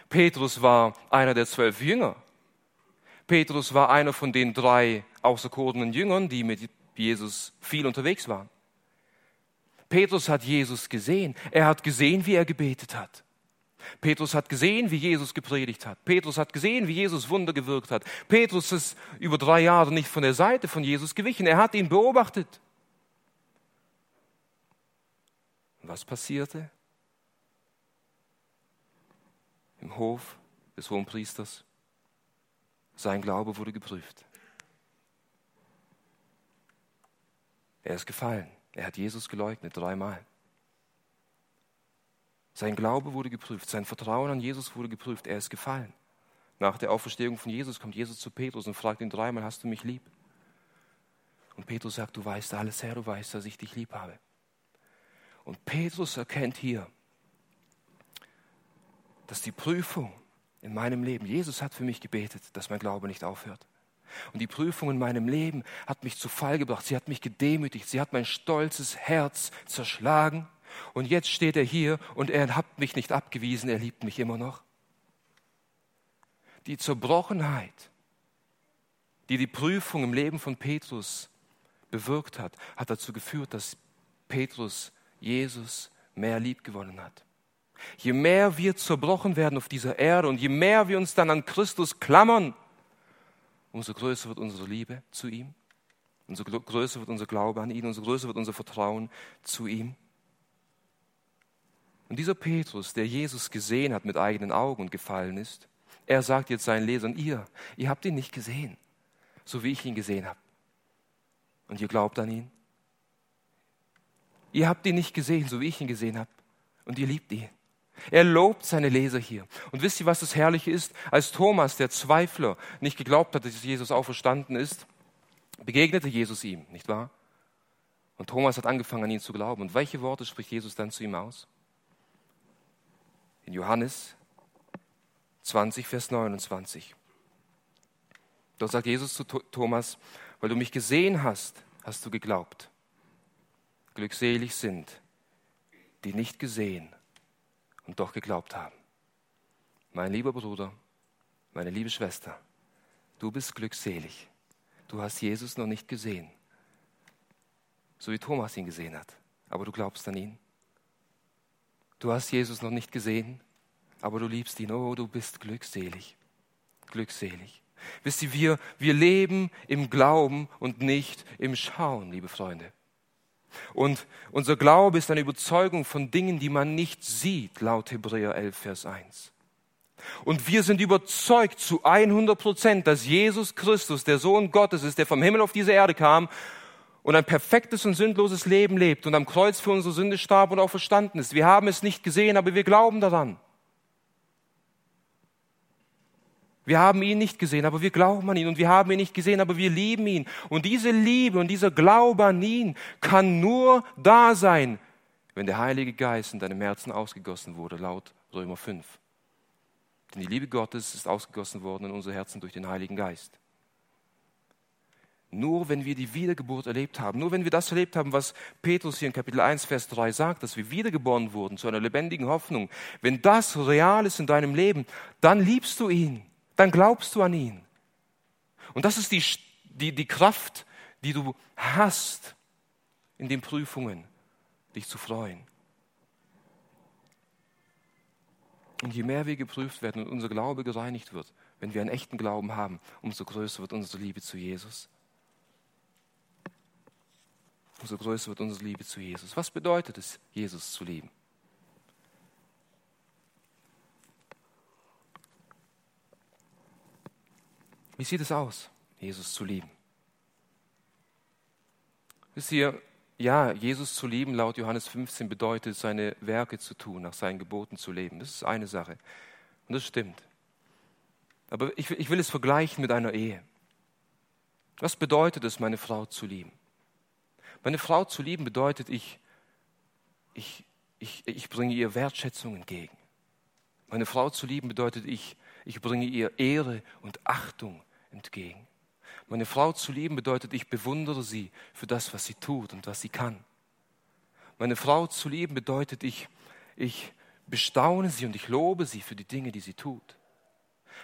Petrus war einer der zwölf Jünger. Petrus war einer von den drei auserkorenen Jüngern, die mit Jesus viel unterwegs waren. Petrus hat Jesus gesehen. Er hat gesehen, wie er gebetet hat. Petrus hat gesehen, wie Jesus gepredigt hat. Petrus hat gesehen, wie Jesus Wunder gewirkt hat. Petrus ist über drei Jahre nicht von der Seite von Jesus gewichen. Er hat ihn beobachtet. Was passierte? Im Hof des Hohenpriesters. Sein Glaube wurde geprüft. Er ist gefallen. Er hat Jesus geleugnet dreimal. Sein Glaube wurde geprüft, sein Vertrauen an Jesus wurde geprüft, er ist gefallen. Nach der Auferstehung von Jesus kommt Jesus zu Petrus und fragt ihn dreimal, hast du mich lieb? Und Petrus sagt, du weißt alles, Herr, du weißt, dass ich dich lieb habe. Und Petrus erkennt hier, dass die Prüfung in meinem Leben, Jesus hat für mich gebetet, dass mein Glaube nicht aufhört. Und die Prüfung in meinem Leben hat mich zu Fall gebracht. Sie hat mich gedemütigt. Sie hat mein stolzes Herz zerschlagen. Und jetzt steht er hier und er hat mich nicht abgewiesen. Er liebt mich immer noch. Die Zerbrochenheit, die die Prüfung im Leben von Petrus bewirkt hat, hat dazu geführt, dass Petrus Jesus mehr lieb gewonnen hat. Je mehr wir zerbrochen werden auf dieser Erde und je mehr wir uns dann an Christus klammern, umso größer wird unsere Liebe zu ihm, umso größer wird unser Glaube an ihn, umso größer wird unser Vertrauen zu ihm. Und dieser Petrus, der Jesus gesehen hat mit eigenen Augen und gefallen ist, er sagt jetzt seinen Lesern, ihr, ihr habt ihn nicht gesehen, so wie ich ihn gesehen habe. Und ihr glaubt an ihn. Ihr habt ihn nicht gesehen, so wie ich ihn gesehen habe. Und ihr liebt ihn. Er lobt seine Leser hier. Und wisst ihr, was das Herrliche ist? Als Thomas, der Zweifler, nicht geglaubt hat, dass Jesus auferstanden ist, begegnete Jesus ihm, nicht wahr? Und Thomas hat angefangen, an ihn zu glauben. Und welche Worte spricht Jesus dann zu ihm aus? In Johannes 20, Vers 29. Dort sagt Jesus zu Thomas, weil du mich gesehen hast, hast du geglaubt. Glückselig sind, die nicht gesehen und doch geglaubt haben. Mein lieber Bruder, meine liebe Schwester, du bist glückselig. Du hast Jesus noch nicht gesehen, so wie Thomas ihn gesehen hat, aber du glaubst an ihn. Du hast Jesus noch nicht gesehen, aber du liebst ihn. Oh, du bist glückselig. Glückselig. Wisst ihr, wir, wir leben im Glauben und nicht im Schauen, liebe Freunde. Und unser Glaube ist eine Überzeugung von Dingen, die man nicht sieht, laut Hebräer 11, Vers 1. Und wir sind überzeugt zu 100 Prozent, dass Jesus Christus, der Sohn Gottes ist, der vom Himmel auf diese Erde kam und ein perfektes und sündloses Leben lebt und am Kreuz für unsere Sünde starb und auch verstanden ist. Wir haben es nicht gesehen, aber wir glauben daran. Wir haben ihn nicht gesehen, aber wir glauben an ihn. Und wir haben ihn nicht gesehen, aber wir lieben ihn. Und diese Liebe und dieser Glaube an ihn kann nur da sein, wenn der Heilige Geist in deinem Herzen ausgegossen wurde, laut Römer 5. Denn die Liebe Gottes ist ausgegossen worden in unser Herzen durch den Heiligen Geist. Nur wenn wir die Wiedergeburt erlebt haben, nur wenn wir das erlebt haben, was Petrus hier in Kapitel 1, Vers 3 sagt, dass wir wiedergeboren wurden zu einer lebendigen Hoffnung, wenn das real ist in deinem Leben, dann liebst du ihn dann glaubst du an ihn. Und das ist die, die, die Kraft, die du hast in den Prüfungen, dich zu freuen. Und je mehr wir geprüft werden und unser Glaube gereinigt wird, wenn wir einen echten Glauben haben, umso größer wird unsere Liebe zu Jesus. Umso größer wird unsere Liebe zu Jesus. Was bedeutet es, Jesus zu lieben? Wie sieht es aus, Jesus zu lieben. Wisst ihr, ja, Jesus zu lieben, laut Johannes 15, bedeutet, seine Werke zu tun, nach seinen Geboten zu leben. Das ist eine Sache. Und das stimmt. Aber ich, ich will es vergleichen mit einer Ehe. Was bedeutet es, meine Frau zu lieben? Meine Frau zu lieben bedeutet, ich, ich, ich, ich bringe ihr Wertschätzung entgegen. Meine Frau zu lieben bedeutet, ich, ich bringe ihr Ehre und Achtung entgegen. Meine Frau zu lieben bedeutet, ich bewundere sie für das, was sie tut und was sie kann. Meine Frau zu lieben bedeutet, ich, ich bestaune sie und ich lobe sie für die Dinge, die sie tut.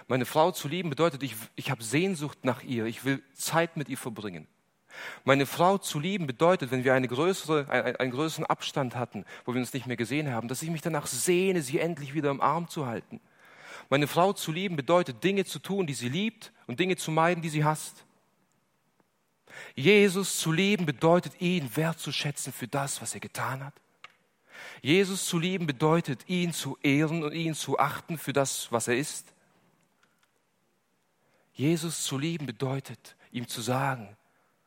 Meine Frau zu lieben bedeutet, ich, ich habe Sehnsucht nach ihr, ich will Zeit mit ihr verbringen. Meine Frau zu lieben bedeutet, wenn wir eine größere, einen, einen größeren Abstand hatten, wo wir uns nicht mehr gesehen haben, dass ich mich danach sehne, sie endlich wieder im Arm zu halten. Meine Frau zu lieben bedeutet, Dinge zu tun, die sie liebt und Dinge zu meiden, die sie hasst. Jesus zu lieben bedeutet, ihn wertzuschätzen für das, was er getan hat. Jesus zu lieben bedeutet, ihn zu ehren und ihn zu achten für das, was er ist. Jesus zu lieben bedeutet, ihm zu sagen,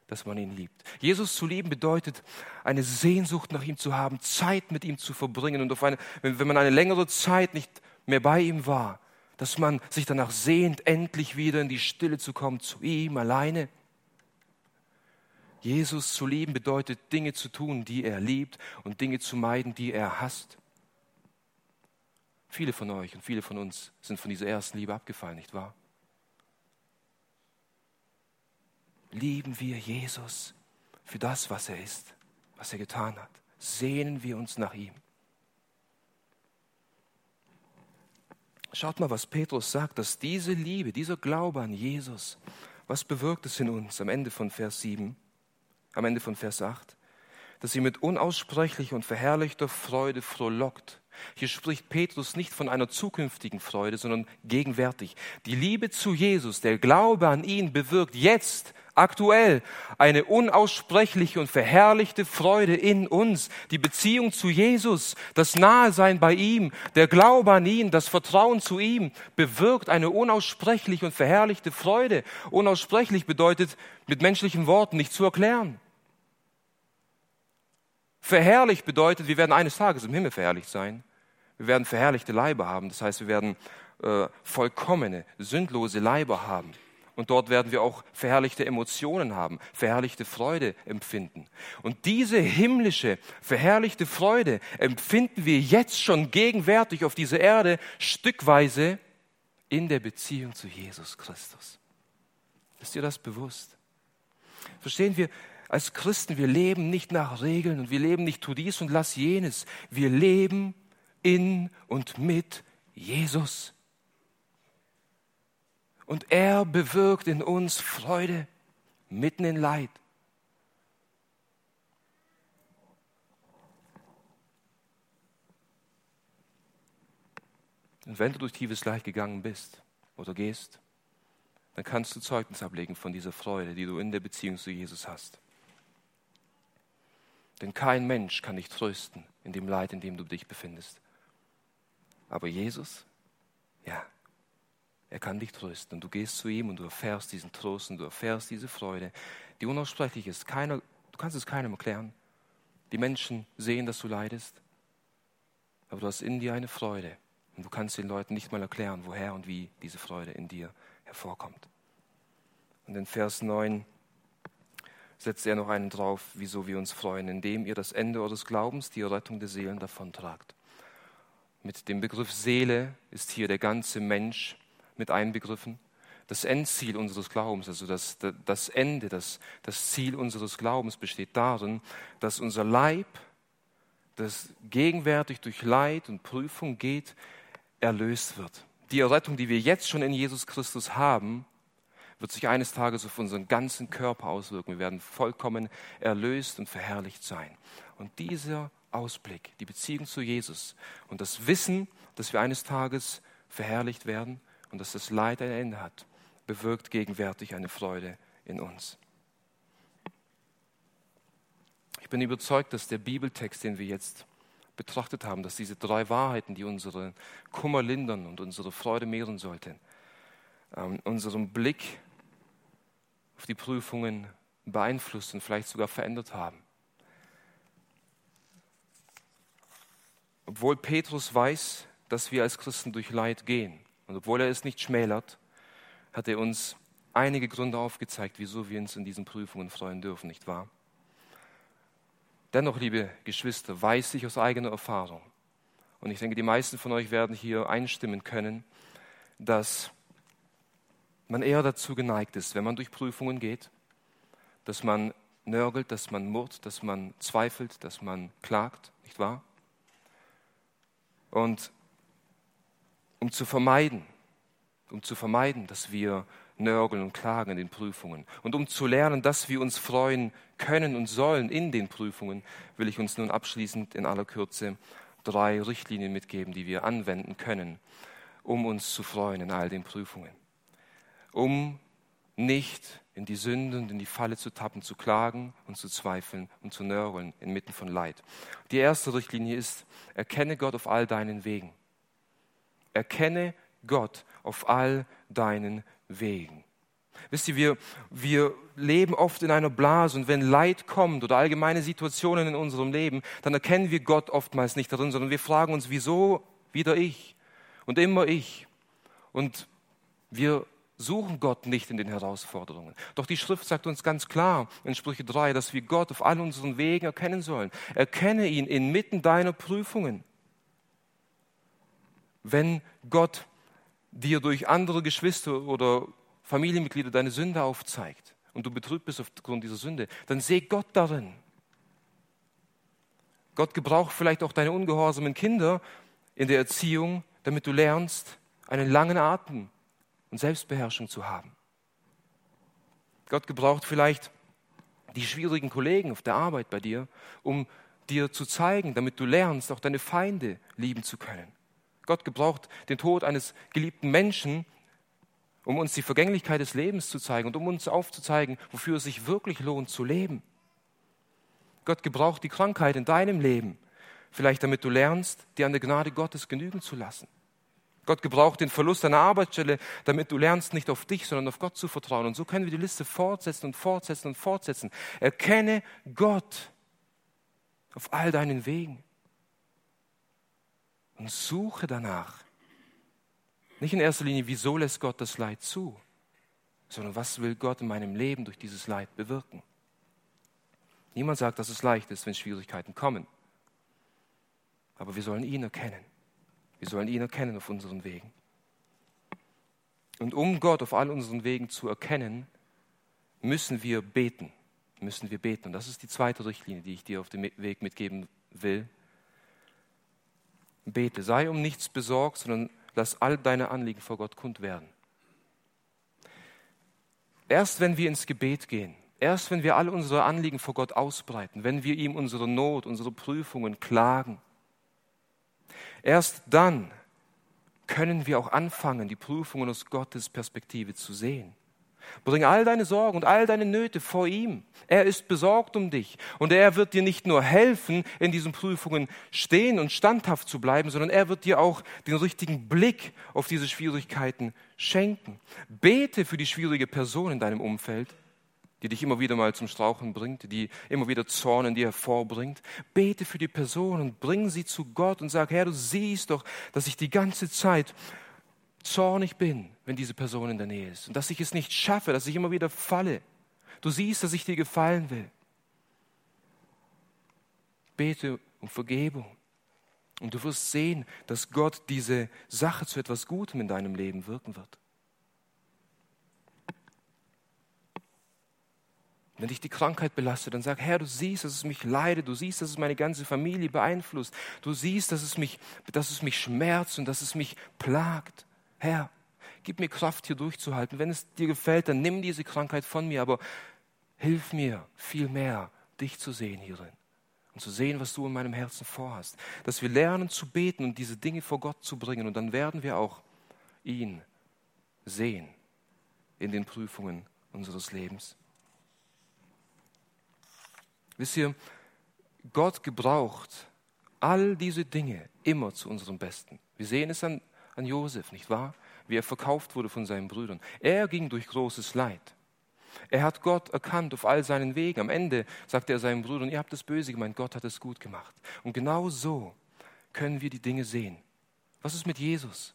dass man ihn liebt. Jesus zu lieben bedeutet, eine Sehnsucht nach ihm zu haben, Zeit mit ihm zu verbringen und auf eine, wenn, wenn man eine längere Zeit nicht mehr bei ihm war, dass man sich danach sehnt, endlich wieder in die Stille zu kommen, zu ihm alleine. Jesus zu lieben bedeutet, Dinge zu tun, die er liebt und Dinge zu meiden, die er hasst. Viele von euch und viele von uns sind von dieser ersten Liebe abgefallen, nicht wahr? lieben wir Jesus für das, was er ist, was er getan hat. Sehnen wir uns nach ihm. Schaut mal, was Petrus sagt, dass diese Liebe, dieser Glaube an Jesus, was bewirkt es in uns am Ende von Vers 7, am Ende von Vers 8? Dass sie mit unaussprechlicher und verherrlichter Freude frohlockt hier spricht Petrus nicht von einer zukünftigen Freude, sondern gegenwärtig. Die Liebe zu Jesus, der Glaube an ihn bewirkt jetzt, aktuell, eine unaussprechliche und verherrlichte Freude in uns. Die Beziehung zu Jesus, das Nahesein bei ihm, der Glaube an ihn, das Vertrauen zu ihm bewirkt eine unaussprechliche und verherrlichte Freude. Unaussprechlich bedeutet mit menschlichen Worten nicht zu erklären. Verherrlicht bedeutet, wir werden eines Tages im Himmel verherrlicht sein. Wir werden verherrlichte Leiber haben. Das heißt, wir werden äh, vollkommene, sündlose Leiber haben. Und dort werden wir auch verherrlichte Emotionen haben, verherrlichte Freude empfinden. Und diese himmlische, verherrlichte Freude empfinden wir jetzt schon gegenwärtig auf dieser Erde stückweise in der Beziehung zu Jesus Christus. Ist dir das bewusst? Verstehen wir, als Christen, wir leben nicht nach Regeln und wir leben nicht tu dies und lass jenes. Wir leben in und mit Jesus. Und er bewirkt in uns Freude mitten in Leid. Und wenn du durch tiefes Leid gegangen bist oder gehst, dann kannst du Zeugnis ablegen von dieser Freude, die du in der Beziehung zu Jesus hast. Denn kein Mensch kann dich trösten in dem Leid, in dem du dich befindest. Aber Jesus, ja, er kann dich trösten. Und du gehst zu ihm und du erfährst diesen Trost und du erfährst diese Freude, die unaussprechlich ist. Keiner, du kannst es keinem erklären. Die Menschen sehen, dass du leidest, aber du hast in dir eine Freude. Und du kannst den Leuten nicht mal erklären, woher und wie diese Freude in dir hervorkommt. Und in Vers 9 setzt er noch einen drauf, wieso wir uns freuen, indem ihr das Ende eures Glaubens, die Rettung der Seelen davontragt. Mit dem Begriff Seele ist hier der ganze Mensch mit einbegriffen. Das Endziel unseres Glaubens, also das, das Ende, das, das Ziel unseres Glaubens besteht darin, dass unser Leib, das gegenwärtig durch Leid und Prüfung geht, erlöst wird. Die Errettung, die wir jetzt schon in Jesus Christus haben, wird sich eines Tages auf unseren ganzen Körper auswirken. Wir werden vollkommen erlöst und verherrlicht sein. Und dieser Ausblick, die Beziehung zu Jesus und das Wissen, dass wir eines Tages verherrlicht werden und dass das Leid ein Ende hat, bewirkt gegenwärtig eine Freude in uns. Ich bin überzeugt, dass der Bibeltext, den wir jetzt betrachtet haben, dass diese drei Wahrheiten, die unsere Kummer lindern und unsere Freude mehren sollten, ähm, unserem Blick auf die Prüfungen beeinflusst und vielleicht sogar verändert haben. Obwohl Petrus weiß, dass wir als Christen durch Leid gehen und obwohl er es nicht schmälert, hat er uns einige Gründe aufgezeigt, wieso wir uns in diesen Prüfungen freuen dürfen, nicht wahr? Dennoch, liebe Geschwister, weiß ich aus eigener Erfahrung, und ich denke, die meisten von euch werden hier einstimmen können, dass man eher dazu geneigt ist, wenn man durch Prüfungen geht, dass man nörgelt, dass man murrt, dass man zweifelt, dass man klagt, nicht wahr? Und um zu vermeiden, um zu vermeiden, dass wir nörgeln und klagen in den Prüfungen und um zu lernen, dass wir uns freuen können und sollen in den Prüfungen, will ich uns nun abschließend in aller Kürze drei Richtlinien mitgeben, die wir anwenden können, um uns zu freuen in all den Prüfungen. Um nicht in die Sünde und in die Falle zu tappen, zu klagen und zu zweifeln und zu nörgeln inmitten von Leid. Die erste Richtlinie ist, erkenne Gott auf all deinen Wegen. Erkenne Gott auf all deinen Wegen. Wisst ihr, wir, wir leben oft in einer Blase und wenn Leid kommt oder allgemeine Situationen in unserem Leben, dann erkennen wir Gott oftmals nicht darin, sondern wir fragen uns, wieso wieder ich und immer ich. Und wir suchen Gott nicht in den Herausforderungen. Doch die Schrift sagt uns ganz klar in Sprüche 3, dass wir Gott auf all unseren Wegen erkennen sollen. Erkenne ihn inmitten deiner Prüfungen. Wenn Gott dir durch andere Geschwister oder Familienmitglieder deine Sünde aufzeigt und du betrübt bist aufgrund dieser Sünde, dann seh Gott darin. Gott gebraucht vielleicht auch deine ungehorsamen Kinder in der Erziehung, damit du lernst, einen langen Atem und Selbstbeherrschung zu haben. Gott gebraucht vielleicht die schwierigen Kollegen auf der Arbeit bei dir, um dir zu zeigen, damit du lernst, auch deine Feinde lieben zu können. Gott gebraucht den Tod eines geliebten Menschen, um uns die Vergänglichkeit des Lebens zu zeigen und um uns aufzuzeigen, wofür es sich wirklich lohnt zu leben. Gott gebraucht die Krankheit in deinem Leben, vielleicht damit du lernst, dir an der Gnade Gottes genügen zu lassen. Gott gebraucht den Verlust deiner Arbeitsstelle, damit du lernst, nicht auf dich, sondern auf Gott zu vertrauen. Und so können wir die Liste fortsetzen und fortsetzen und fortsetzen. Erkenne Gott auf all deinen Wegen und suche danach. Nicht in erster Linie, wieso lässt Gott das Leid zu, sondern was will Gott in meinem Leben durch dieses Leid bewirken. Niemand sagt, dass es leicht ist, wenn Schwierigkeiten kommen. Aber wir sollen ihn erkennen. Wir sollen ihn erkennen auf unseren Wegen. Und um Gott auf all unseren Wegen zu erkennen, müssen wir beten. Müssen wir beten. Und das ist die zweite Richtlinie, die ich dir auf dem Weg mitgeben will. Bete. Sei um nichts besorgt, sondern lass all deine Anliegen vor Gott kund werden. Erst wenn wir ins Gebet gehen, erst wenn wir all unsere Anliegen vor Gott ausbreiten, wenn wir ihm unsere Not, unsere Prüfungen klagen, Erst dann können wir auch anfangen, die Prüfungen aus Gottes Perspektive zu sehen. Bring all deine Sorgen und all deine Nöte vor ihm. Er ist besorgt um dich und er wird dir nicht nur helfen, in diesen Prüfungen stehen und standhaft zu bleiben, sondern er wird dir auch den richtigen Blick auf diese Schwierigkeiten schenken. Bete für die schwierige Person in deinem Umfeld die dich immer wieder mal zum Strauchen bringt, die immer wieder Zorn in dir hervorbringt. Bete für die Person und bring sie zu Gott und sag, Herr, du siehst doch, dass ich die ganze Zeit zornig bin, wenn diese Person in der Nähe ist und dass ich es nicht schaffe, dass ich immer wieder falle. Du siehst, dass ich dir gefallen will. Bete um Vergebung. Und du wirst sehen, dass Gott diese Sache zu etwas Gutem in deinem Leben wirken wird. Wenn dich die Krankheit belastet, dann sag, Herr, du siehst, dass es mich leidet, du siehst, dass es meine ganze Familie beeinflusst, du siehst, dass es mich, dass es mich schmerzt und dass es mich plagt. Herr, gib mir Kraft, hier durchzuhalten. Wenn es dir gefällt, dann nimm diese Krankheit von mir, aber hilf mir viel mehr, dich zu sehen hierin und zu sehen, was du in meinem Herzen vorhast. Dass wir lernen zu beten und diese Dinge vor Gott zu bringen und dann werden wir auch ihn sehen in den Prüfungen unseres Lebens. Wisst ihr, Gott gebraucht all diese Dinge immer zu unserem Besten. Wir sehen es an, an Josef, nicht wahr? Wie er verkauft wurde von seinen Brüdern. Er ging durch großes Leid. Er hat Gott erkannt auf all seinen Wegen. Am Ende sagte er seinem Bruder, ihr habt das Böse gemeint, Gott hat es gut gemacht. Und genau so können wir die Dinge sehen. Was ist mit Jesus?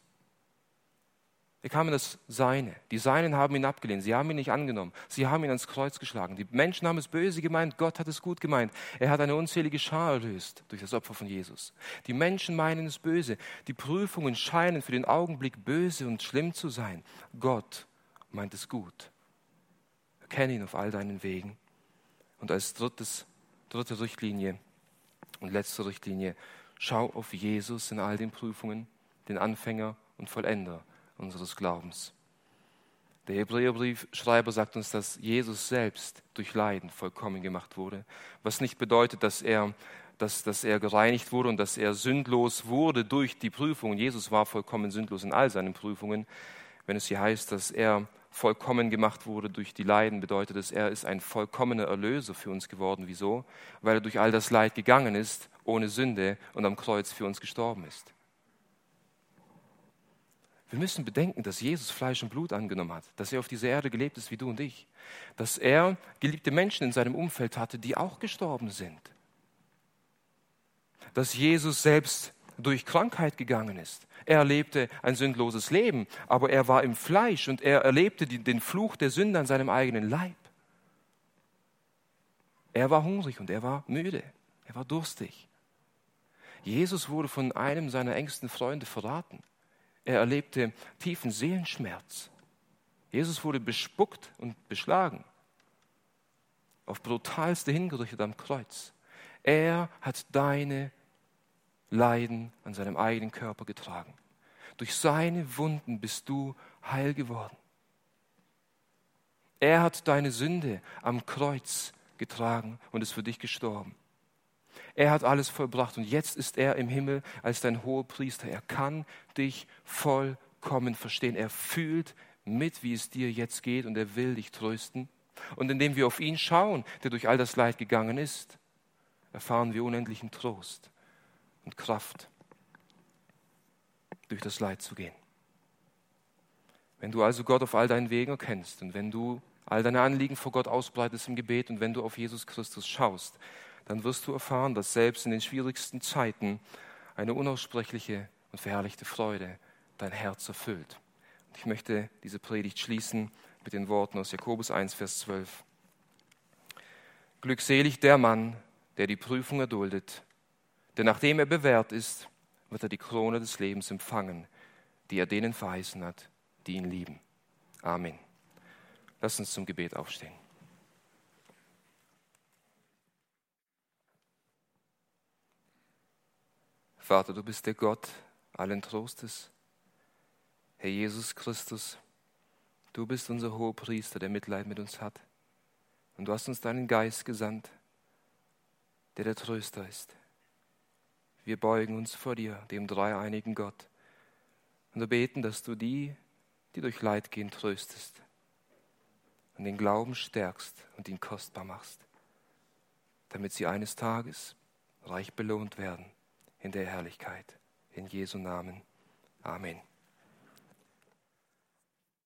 Kam in das Seine. Die Seinen haben ihn abgelehnt. Sie haben ihn nicht angenommen. Sie haben ihn ans Kreuz geschlagen. Die Menschen haben es böse gemeint. Gott hat es gut gemeint. Er hat eine unzählige Schar erlöst durch das Opfer von Jesus. Die Menschen meinen es böse. Die Prüfungen scheinen für den Augenblick böse und schlimm zu sein. Gott meint es gut. Erkenne ihn auf all deinen Wegen. Und als drittes, dritte Richtlinie und letzte Richtlinie, schau auf Jesus in all den Prüfungen, den Anfänger und Vollender unseres Glaubens. Der Hebräerbriefschreiber sagt uns, dass Jesus selbst durch Leiden vollkommen gemacht wurde, was nicht bedeutet, dass er, dass, dass er gereinigt wurde und dass er sündlos wurde durch die Prüfungen. Jesus war vollkommen sündlos in all seinen Prüfungen. Wenn es hier heißt, dass er vollkommen gemacht wurde durch die Leiden, bedeutet es, er ist ein vollkommener Erlöser für uns geworden. Wieso? Weil er durch all das Leid gegangen ist, ohne Sünde und am Kreuz für uns gestorben ist. Wir müssen bedenken, dass Jesus Fleisch und Blut angenommen hat, dass er auf dieser Erde gelebt ist wie du und ich, dass er geliebte Menschen in seinem Umfeld hatte, die auch gestorben sind, dass Jesus selbst durch Krankheit gegangen ist. Er erlebte ein sündloses Leben, aber er war im Fleisch und er erlebte den Fluch der Sünde an seinem eigenen Leib. Er war hungrig und er war müde, er war durstig. Jesus wurde von einem seiner engsten Freunde verraten. Er erlebte tiefen Seelenschmerz. Jesus wurde bespuckt und beschlagen, auf brutalste hingerichtet am Kreuz. Er hat deine Leiden an seinem eigenen Körper getragen. Durch seine Wunden bist du heil geworden. Er hat deine Sünde am Kreuz getragen und ist für dich gestorben. Er hat alles vollbracht und jetzt ist er im Himmel als dein hoher Priester. Er kann dich vollkommen verstehen. Er fühlt mit, wie es dir jetzt geht und er will dich trösten. Und indem wir auf ihn schauen, der durch all das Leid gegangen ist, erfahren wir unendlichen Trost und Kraft, durch das Leid zu gehen. Wenn du also Gott auf all deinen Wegen erkennst und wenn du all deine Anliegen vor Gott ausbreitest im Gebet und wenn du auf Jesus Christus schaust, dann wirst du erfahren, dass selbst in den schwierigsten Zeiten eine unaussprechliche und verherrlichte Freude dein Herz erfüllt. Und ich möchte diese Predigt schließen mit den Worten aus Jakobus 1, Vers 12. Glückselig der Mann, der die Prüfung erduldet, denn nachdem er bewährt ist, wird er die Krone des Lebens empfangen, die er denen verheißen hat, die ihn lieben. Amen. Lass uns zum Gebet aufstehen. Vater, du bist der Gott allen Trostes. Herr Jesus Christus, du bist unser hoher Priester, der Mitleid mit uns hat. Und du hast uns deinen Geist gesandt, der der Tröster ist. Wir beugen uns vor dir, dem dreieinigen Gott, und wir beten, dass du die, die durch Leid gehen, tröstest und den Glauben stärkst und ihn kostbar machst, damit sie eines Tages reich belohnt werden in der Herrlichkeit. In Jesu Namen. Amen.